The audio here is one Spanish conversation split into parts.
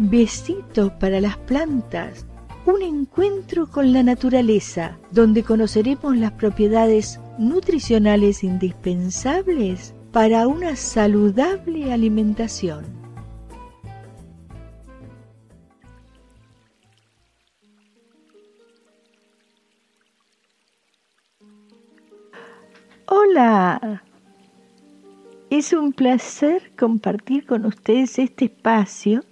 Besitos para las plantas. Un encuentro con la naturaleza, donde conoceremos las propiedades nutricionales indispensables para una saludable alimentación. Hola, es un placer compartir con ustedes este espacio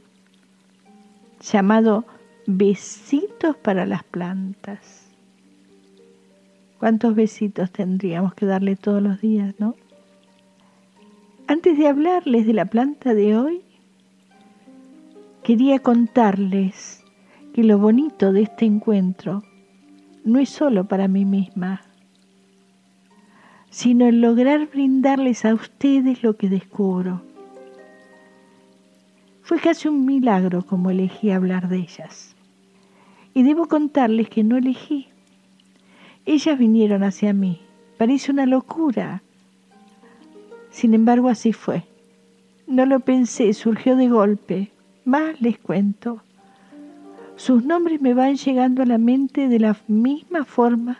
llamado Besitos para las plantas. ¿Cuántos besitos tendríamos que darle todos los días, no? Antes de hablarles de la planta de hoy, quería contarles que lo bonito de este encuentro no es solo para mí misma, sino el lograr brindarles a ustedes lo que descubro fue casi un milagro como elegí hablar de ellas. Y debo contarles que no elegí. Ellas vinieron hacia mí. Parece una locura. Sin embargo, así fue. No lo pensé, surgió de golpe. Más les cuento. Sus nombres me van llegando a la mente de la misma forma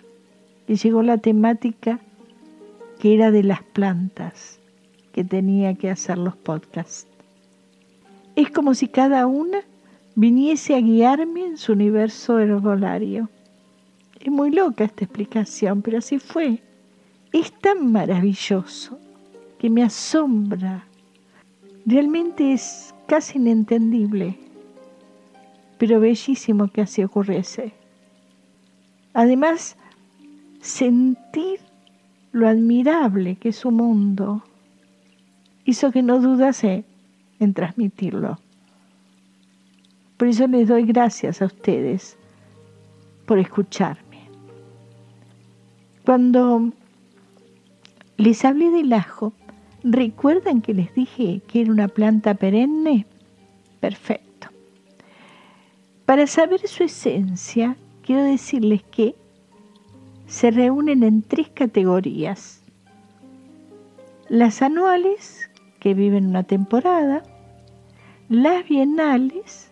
que llegó la temática que era de las plantas que tenía que hacer los podcasts. Es como si cada una viniese a guiarme en su universo herbolario. Es muy loca esta explicación, pero así fue. Es tan maravilloso que me asombra. Realmente es casi inentendible, pero bellísimo que así ocurriese. Además, sentir lo admirable que es su mundo hizo que no dudase en transmitirlo. Por eso les doy gracias a ustedes por escucharme. Cuando les hablé del ajo, ¿recuerdan que les dije que era una planta perenne? Perfecto. Para saber su esencia, quiero decirles que se reúnen en tres categorías. Las anuales, que viven una temporada, las bienales,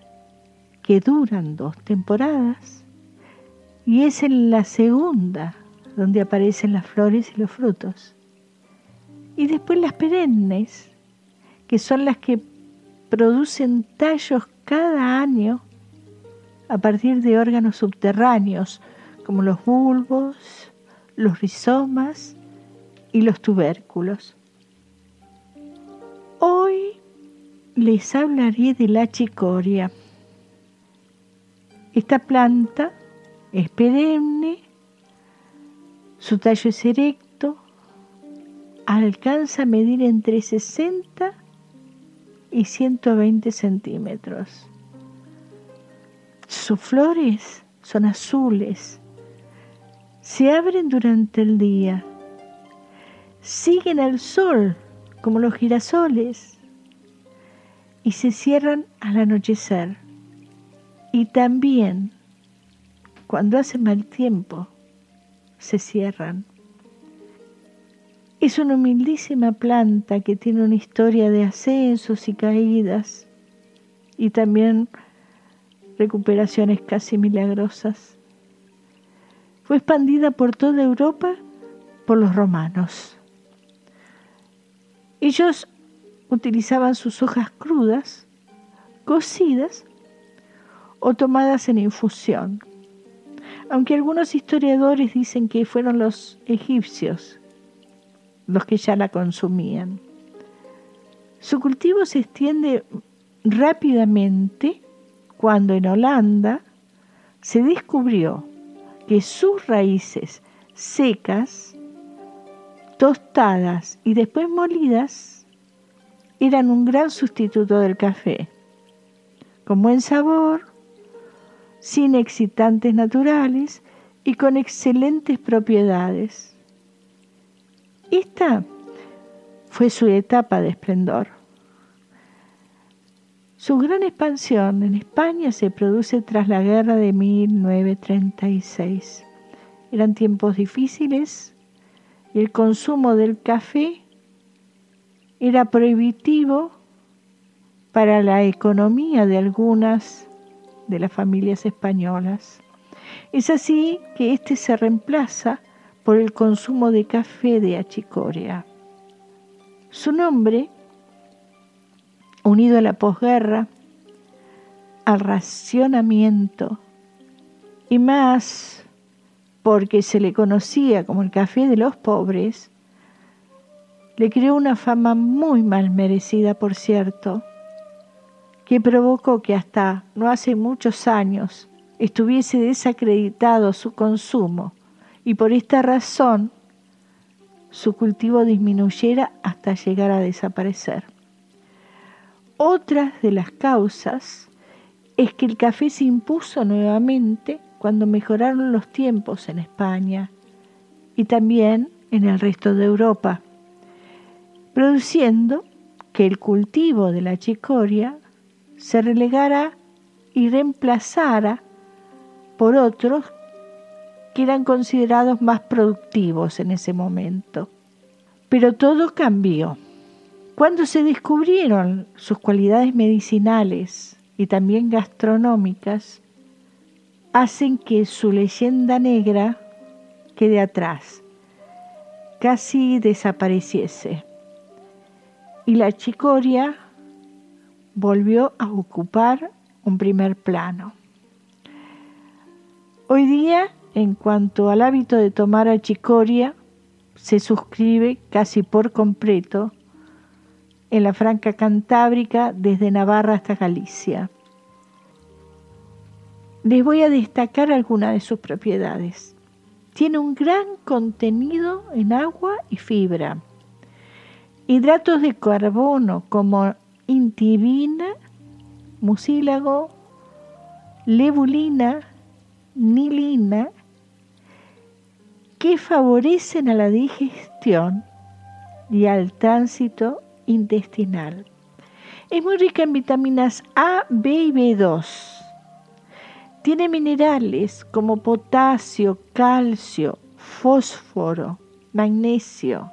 que duran dos temporadas, y es en la segunda donde aparecen las flores y los frutos. Y después las perennes, que son las que producen tallos cada año a partir de órganos subterráneos, como los bulbos, los rizomas y los tubérculos. Les hablaré de la chicoria. Esta planta es perenne, su tallo es erecto, alcanza a medir entre 60 y 120 centímetros. Sus flores son azules, se abren durante el día, siguen al sol como los girasoles, y se cierran al anochecer. Y también, cuando hace mal tiempo, se cierran. Es una humildísima planta que tiene una historia de ascensos y caídas y también recuperaciones casi milagrosas. Fue expandida por toda Europa por los romanos. Ellos utilizaban sus hojas crudas, cocidas o tomadas en infusión, aunque algunos historiadores dicen que fueron los egipcios los que ya la consumían. Su cultivo se extiende rápidamente cuando en Holanda se descubrió que sus raíces secas tostadas y después molidas, eran un gran sustituto del café, con buen sabor, sin excitantes naturales y con excelentes propiedades. Esta fue su etapa de esplendor. Su gran expansión en España se produce tras la guerra de 1936. Eran tiempos difíciles y el consumo del café era prohibitivo para la economía de algunas de las familias españolas. Es así que este se reemplaza por el consumo de café de achicoria. Su nombre, unido a la posguerra, al racionamiento y más porque se le conocía como el café de los pobres, le creó una fama muy mal merecida, por cierto, que provocó que hasta no hace muchos años estuviese desacreditado su consumo y por esta razón su cultivo disminuyera hasta llegar a desaparecer. Otra de las causas es que el café se impuso nuevamente cuando mejoraron los tiempos en España y también en el resto de Europa, produciendo que el cultivo de la chicoria se relegara y reemplazara por otros que eran considerados más productivos en ese momento. Pero todo cambió. Cuando se descubrieron sus cualidades medicinales y también gastronómicas, hacen que su leyenda negra quede atrás, casi desapareciese. Y la chicoria volvió a ocupar un primer plano. Hoy día, en cuanto al hábito de tomar achicoria, se suscribe casi por completo en la Franca Cantábrica desde Navarra hasta Galicia. Les voy a destacar algunas de sus propiedades. Tiene un gran contenido en agua y fibra. Hidratos de carbono como intibina, mucílago, lebulina, nilina, que favorecen a la digestión y al tránsito intestinal. Es muy rica en vitaminas A, B y B2. Tiene minerales como potasio, calcio, fósforo, magnesio,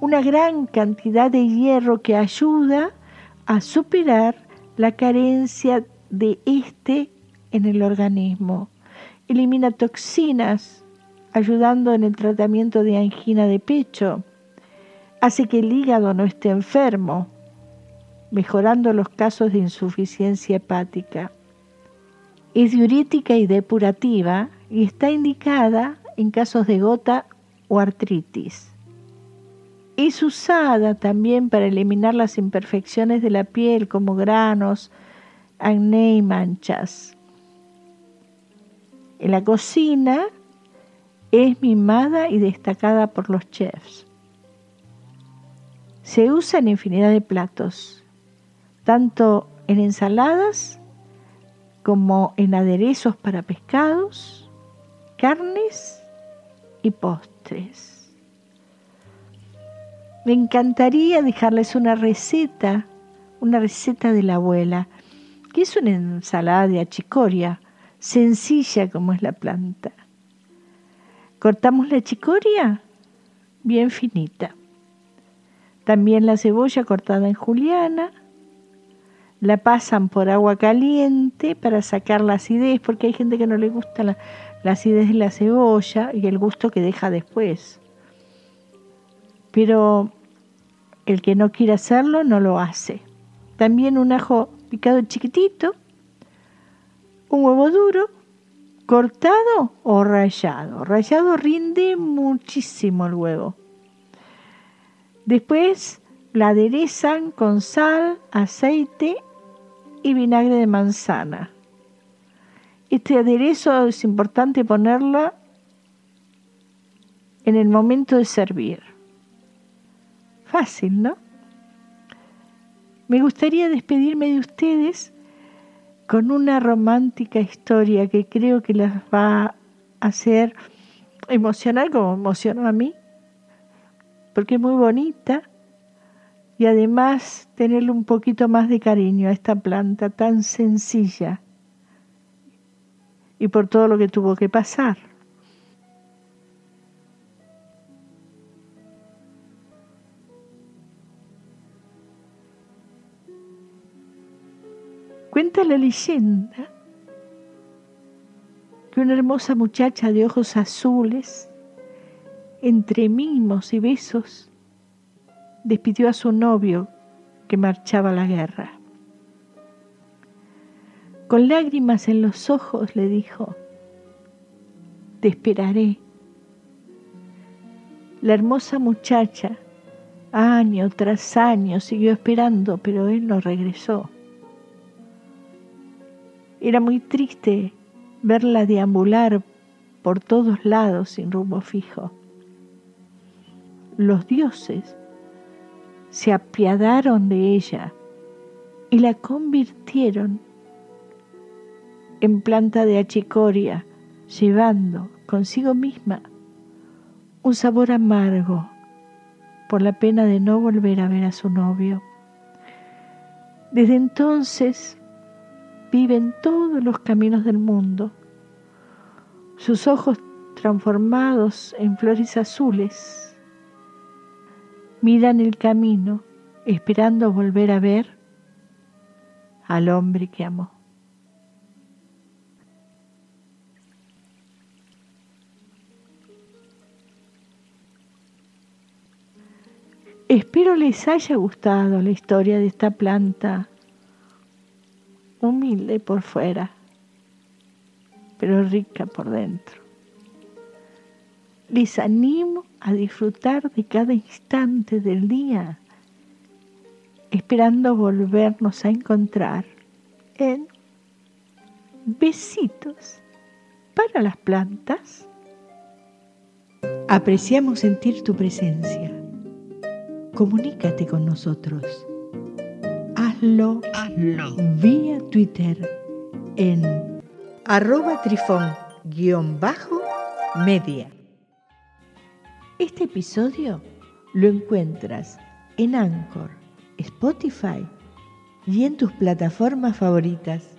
una gran cantidad de hierro que ayuda a superar la carencia de este en el organismo. Elimina toxinas, ayudando en el tratamiento de angina de pecho. Hace que el hígado no esté enfermo, mejorando los casos de insuficiencia hepática. Es diurética y depurativa y está indicada en casos de gota o artritis. Es usada también para eliminar las imperfecciones de la piel como granos, acné y manchas. En la cocina es mimada y destacada por los chefs. Se usa en infinidad de platos, tanto en ensaladas como en aderezos para pescados, carnes y postres. Me encantaría dejarles una receta, una receta de la abuela, que es una ensalada de achicoria, sencilla como es la planta. Cortamos la achicoria bien finita. También la cebolla cortada en juliana. La pasan por agua caliente para sacar la acidez, porque hay gente que no le gusta la, la acidez de la cebolla y el gusto que deja después. Pero el que no quiere hacerlo no lo hace. También un ajo picado chiquitito, un huevo duro, cortado o rallado. Rallado rinde muchísimo el huevo. Después la aderezan con sal, aceite y vinagre de manzana. Este aderezo es importante ponerlo en el momento de servir. Fácil, ¿no? Me gustaría despedirme de ustedes con una romántica historia que creo que las va a hacer emocionar como emocionó a mí, porque es muy bonita y además tenerle un poquito más de cariño a esta planta tan sencilla y por todo lo que tuvo que pasar. Cuenta la leyenda que una hermosa muchacha de ojos azules, entre mimos y besos, despidió a su novio que marchaba a la guerra. Con lágrimas en los ojos le dijo, te esperaré. La hermosa muchacha, año tras año, siguió esperando, pero él no regresó. Era muy triste verla deambular por todos lados sin rumbo fijo. Los dioses se apiadaron de ella y la convirtieron en planta de achicoria, llevando consigo misma un sabor amargo por la pena de no volver a ver a su novio. Desde entonces vive en todos los caminos del mundo. Sus ojos transformados en flores azules miran el camino esperando volver a ver al hombre que amó. Espero les haya gustado la historia de esta planta humilde por fuera, pero rica por dentro. Les animo a disfrutar de cada instante del día, esperando volvernos a encontrar en besitos para las plantas. Apreciamos sentir tu presencia comunícate con nosotros. Hazlo, Hazlo. vía Twitter en arroba trifón-media. Este episodio lo encuentras en Anchor, Spotify y en tus plataformas favoritas.